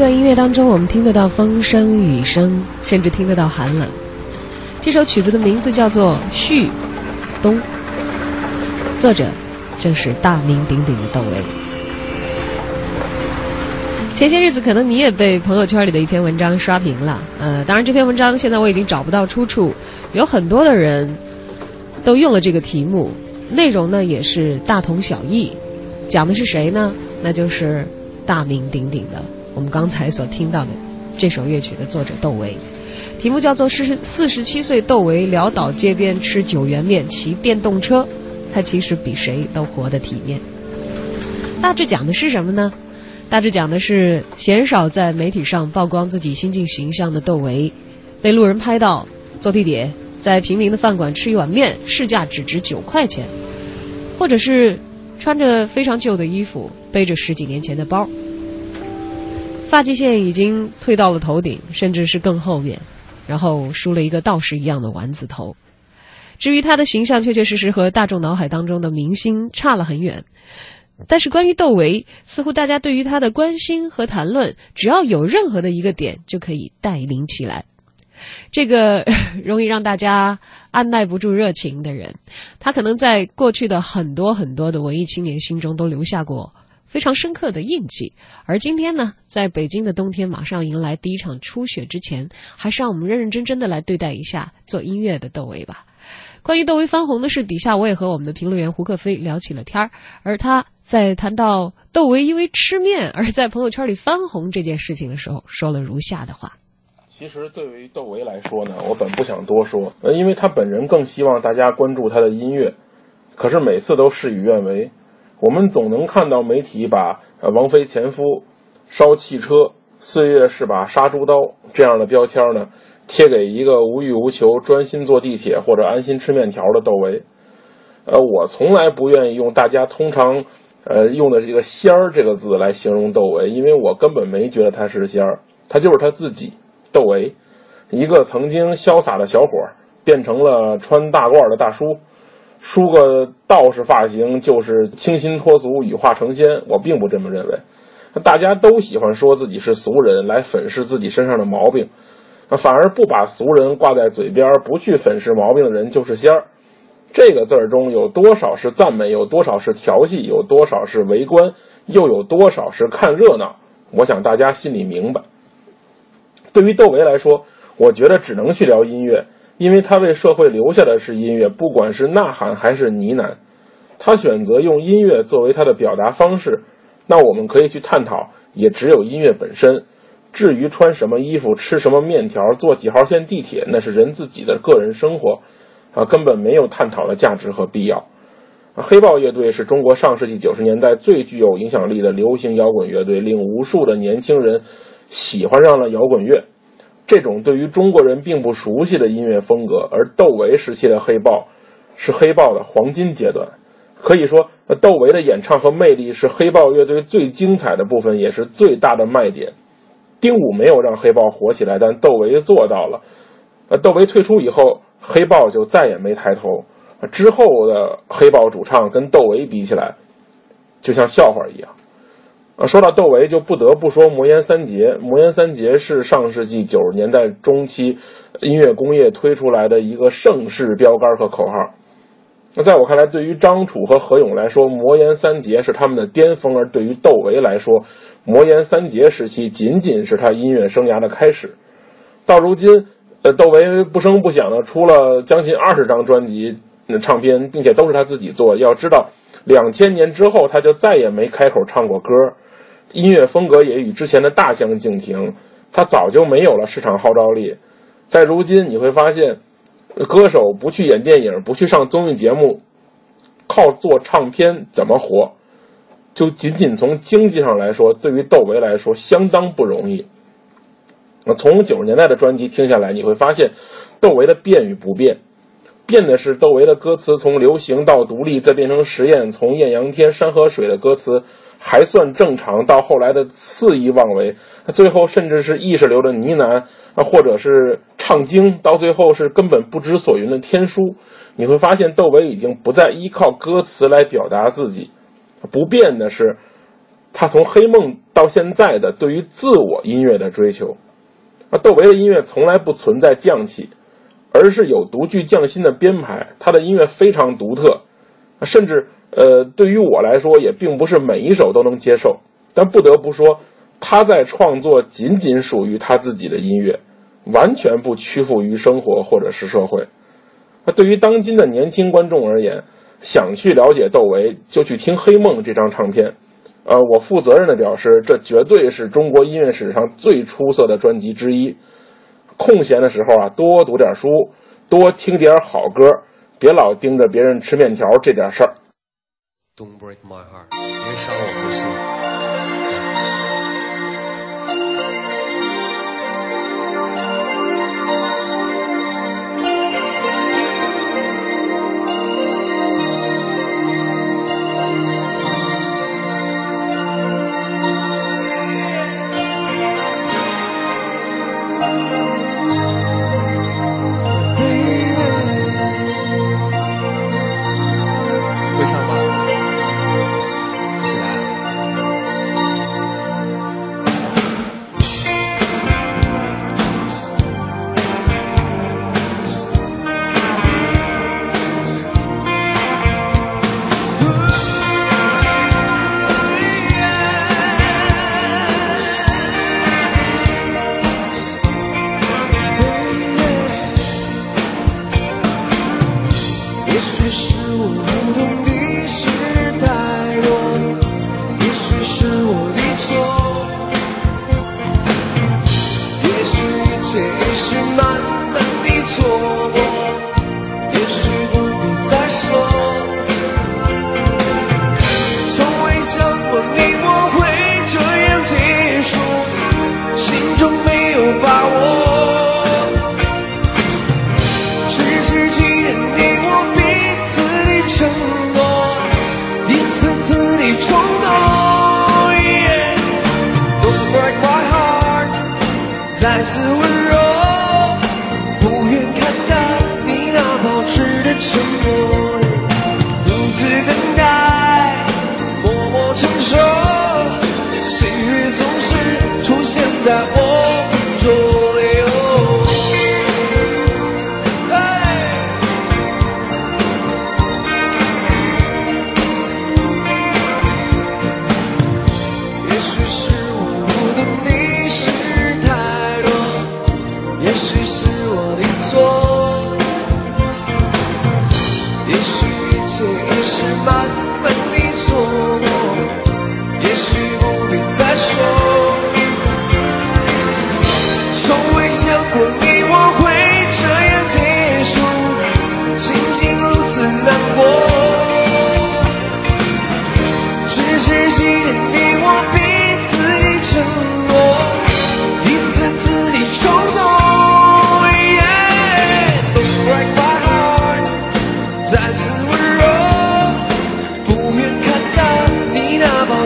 这段音乐当中，我们听得到风声、雨声，甚至听得到寒冷。这首曲子的名字叫做《旭东》，作者正是大名鼎鼎的窦唯。前些日子，可能你也被朋友圈里的一篇文章刷屏了。呃，当然，这篇文章现在我已经找不到出处，有很多的人都用了这个题目，内容呢也是大同小异。讲的是谁呢？那就是大名鼎鼎的我们刚才所听到的这首乐曲的作者窦唯。题目叫做“四十四十七岁窦唯潦倒街边吃九元面骑电动车”，他其实比谁都活得体面。大致讲的是什么呢？大致讲的是鲜少在媒体上曝光自己新晋形象的窦唯，被路人拍到坐地铁在平民的饭馆吃一碗面，市价只值九块钱，或者是穿着非常旧的衣服，背着十几年前的包，发际线已经退到了头顶，甚至是更后面，然后梳了一个道士一样的丸子头。至于他的形象，确确实实和大众脑海当中的明星差了很远。但是关于窦唯，似乎大家对于他的关心和谈论，只要有任何的一个点就可以带领起来。这个容易让大家按耐不住热情的人，他可能在过去的很多很多的文艺青年心中都留下过非常深刻的印记。而今天呢，在北京的冬天马上迎来第一场初雪之前，还是让我们认认真真的来对待一下做音乐的窦唯吧。关于窦唯翻红的事，底下我也和我们的评论员胡克飞聊起了天儿，而他。在谈到窦唯因为吃面而在朋友圈里翻红这件事情的时候，说了如下的话：其实对于窦唯来说呢，我本不想多说，呃，因为他本人更希望大家关注他的音乐，可是每次都事与愿违。我们总能看到媒体把“王菲前夫烧汽车，岁月是把杀猪刀”这样的标签呢贴给一个无欲无求、专心坐地铁或者安心吃面条的窦唯。呃，我从来不愿意用大家通常。呃，用的这个“仙儿”这个字来形容窦唯，因为我根本没觉得他是仙儿，他就是他自己，窦唯，一个曾经潇洒的小伙儿，变成了穿大褂的大叔，梳个道士发型就是清新脱俗、羽化成仙。我并不这么认为，大家都喜欢说自己是俗人来粉饰自己身上的毛病，反而不把俗人挂在嘴边，不去粉饰毛病的人就是仙儿。这个字儿中有多少是赞美，有多少是调戏，有多少是围观，又有多少是看热闹？我想大家心里明白。对于窦唯来说，我觉得只能去聊音乐，因为他为社会留下的是音乐，不管是呐喊还是呢喃，他选择用音乐作为他的表达方式，那我们可以去探讨，也只有音乐本身。至于穿什么衣服、吃什么面条、坐几号线地铁，那是人自己的个人生活。啊，根本没有探讨的价值和必要。黑豹乐队是中国上世纪九十年代最具有影响力的流行摇滚乐队，令无数的年轻人喜欢上了摇滚乐。这种对于中国人并不熟悉的音乐风格，而窦唯时期的黑豹是黑豹的黄金阶段。可以说，窦唯的演唱和魅力是黑豹乐队最精彩的部分，也是最大的卖点。丁武没有让黑豹火起来，但窦唯做到了。呃，窦唯退出以后。黑豹就再也没抬头，之后的黑豹主唱跟窦唯比起来，就像笑话一样。啊，说到窦唯，就不得不说魔岩三杰。魔岩三杰是上世纪九十年代中期音乐工业推出来的一个盛世标杆和口号。那在我看来，对于张楚和何勇来说，魔岩三杰是他们的巅峰；而对于窦唯来说，魔岩三杰时期仅仅是他音乐生涯的开始。到如今。呃，窦唯不声不响的出了将近二十张专辑、唱片，并且都是他自己做。要知道，两千年之后他就再也没开口唱过歌，音乐风格也与之前的大相径庭。他早就没有了市场号召力。在如今，你会发现，歌手不去演电影，不去上综艺节目，靠做唱片怎么活？就仅仅从经济上来说，对于窦唯来说，相当不容易。那从九十年代的专辑听下来，你会发现，窦唯的变与不变，变的是窦唯的歌词从流行到独立，再变成实验，从艳阳天、山河水的歌词还算正常，到后来的肆意妄为，最后甚至是意识流的呢喃啊，或者是唱经，到最后是根本不知所云的天书。你会发现，窦唯已经不再依靠歌词来表达自己，不变的是。他从黑梦到现在的对于自我音乐的追求。啊，窦唯的音乐从来不存在匠气，而是有独具匠心的编排。他的音乐非常独特，甚至呃，对于我来说也并不是每一首都能接受。但不得不说，他在创作仅仅属于他自己的音乐，完全不屈服于生活或者是社会。那对于当今的年轻观众而言，想去了解窦唯，就去听《黑梦》这张唱片。呃，我负责任的表示，这绝对是中国音乐史上最出色的专辑之一。空闲的时候啊，多读点书，多听点好歌，别老盯着别人吃面条这点事儿。Don't break my heart，别伤我的心。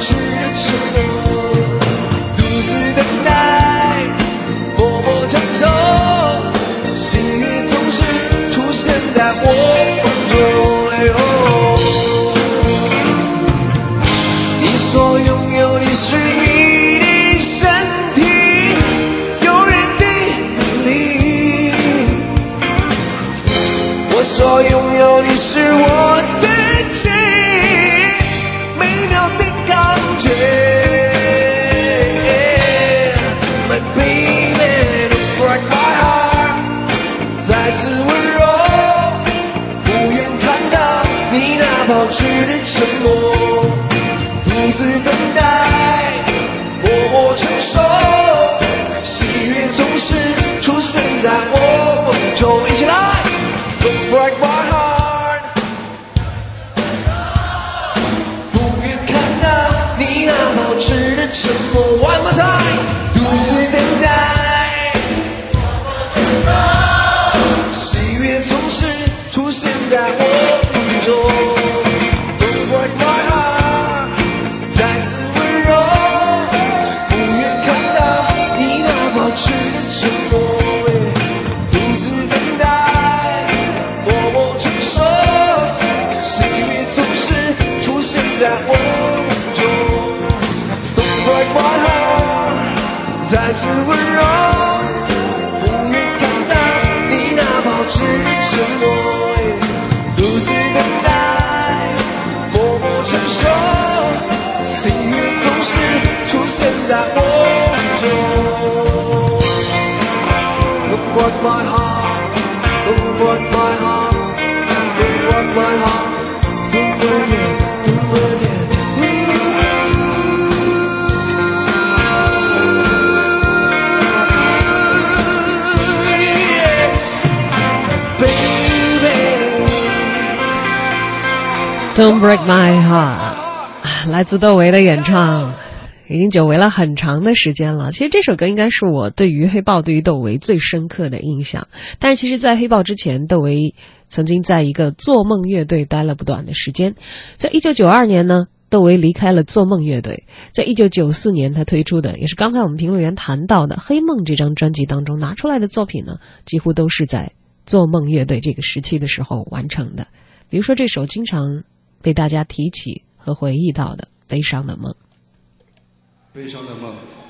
痴的，独自等待，默默承受，心悦总是出现在我梦中。哎呦，你所拥有的是你的身体，有人的你，我所拥有的是我的情。保持的沉默，独自等待，默默承受，喜悦总是出现在我梦中。一起来，Don't break my heart。不愿看到你那保持的沉默，独自等待，默默承受，喜悦总是出现在我梦中。承诺，独自等待，默默承受，喜悦总是出现在我梦中，痛快过后再次温柔，不愿看到你那保持沉默，独自等待，默默承受，喜悦总是出现在我。My heart, don't break my heart, don't break my heart, look what it, look what it. Don't break my heart，来自窦唯的演唱，已经久违了很长的时间了。其实这首歌应该是我对于黑豹、对于窦唯最深刻的印象。但是其实，在黑豹之前，窦唯曾经在一个做梦乐队待了不短的时间。在一九九二年呢，窦唯离开了做梦乐队。在一九九四年，他推出的也是刚才我们评论员谈到的《黑梦》这张专辑当中拿出来的作品呢，几乎都是在做梦乐队这个时期的时候完成的。比如说这首经常被大家提起和回忆到的《悲伤的梦》。悲伤的梦。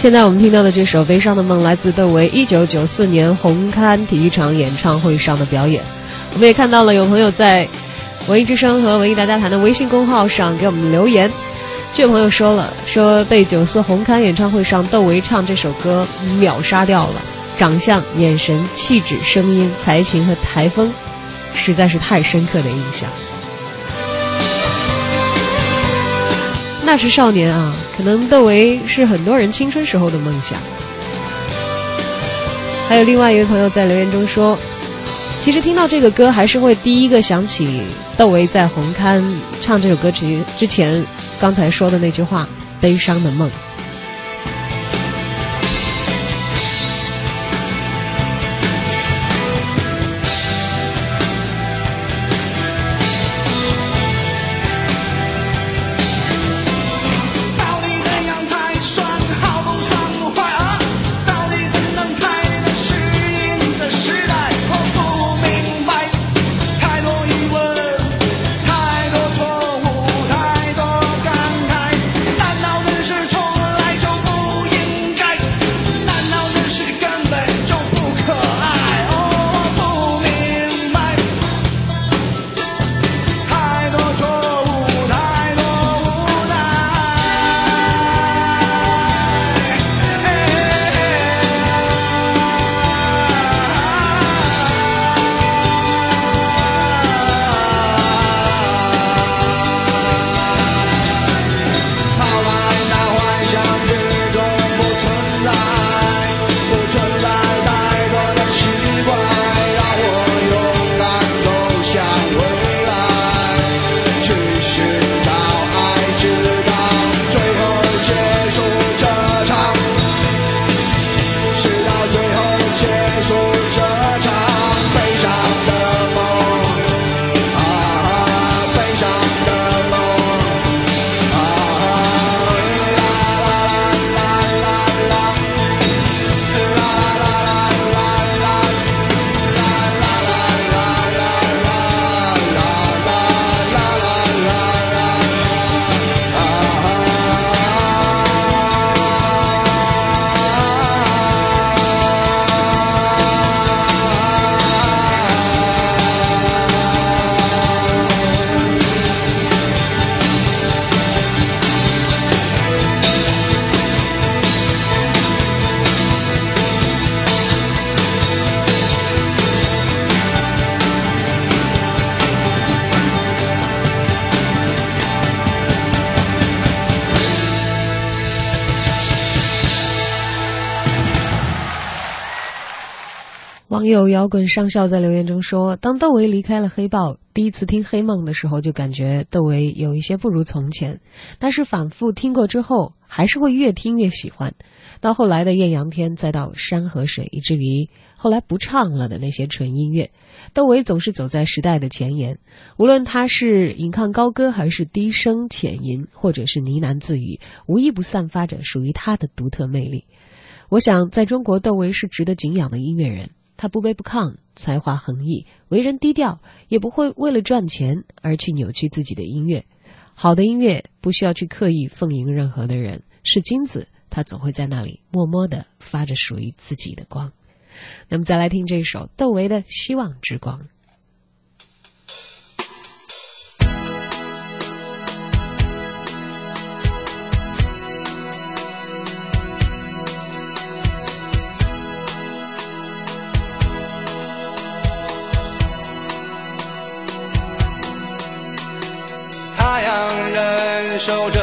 现在我们听到的这首《悲伤的梦》来自窦唯一九九四年红磡体育场演唱会上的表演。我们也看到了有朋友在文艺之声和文艺大家谈的微信公号上给我们留言。这位朋友说了，说被九四红磡演唱会上窦唯唱这首歌秒杀掉了，长相、眼神、气质、声音、才情和台风，实在是太深刻的印象。那时少年啊，可能窦唯是很多人青春时候的梦想。还有另外一位朋友在留言中说，其实听到这个歌，还是会第一个想起窦唯在红磡唱这首歌曲之前刚才说的那句话：“悲伤的梦。”友摇滚上校在留言中说：“当窦唯离开了黑豹，第一次听《黑梦》的时候，就感觉窦唯有一些不如从前。但是反复听过之后，还是会越听越喜欢。到后来的《艳阳天》，再到《山河水》，以至于后来不唱了的那些纯音乐，窦唯总是走在时代的前沿。无论他是引吭高歌，还是低声浅吟，或者是呢喃自语，无一不散发着属于他的独特魅力。我想，在中国，窦唯是值得敬仰的音乐人。”他不卑不亢，才华横溢，为人低调，也不会为了赚钱而去扭曲自己的音乐。好的音乐不需要去刻意奉迎任何的人，是金子，他总会在那里默默的发着属于自己的光。那么，再来听这首窦唯的《希望之光》。忍受着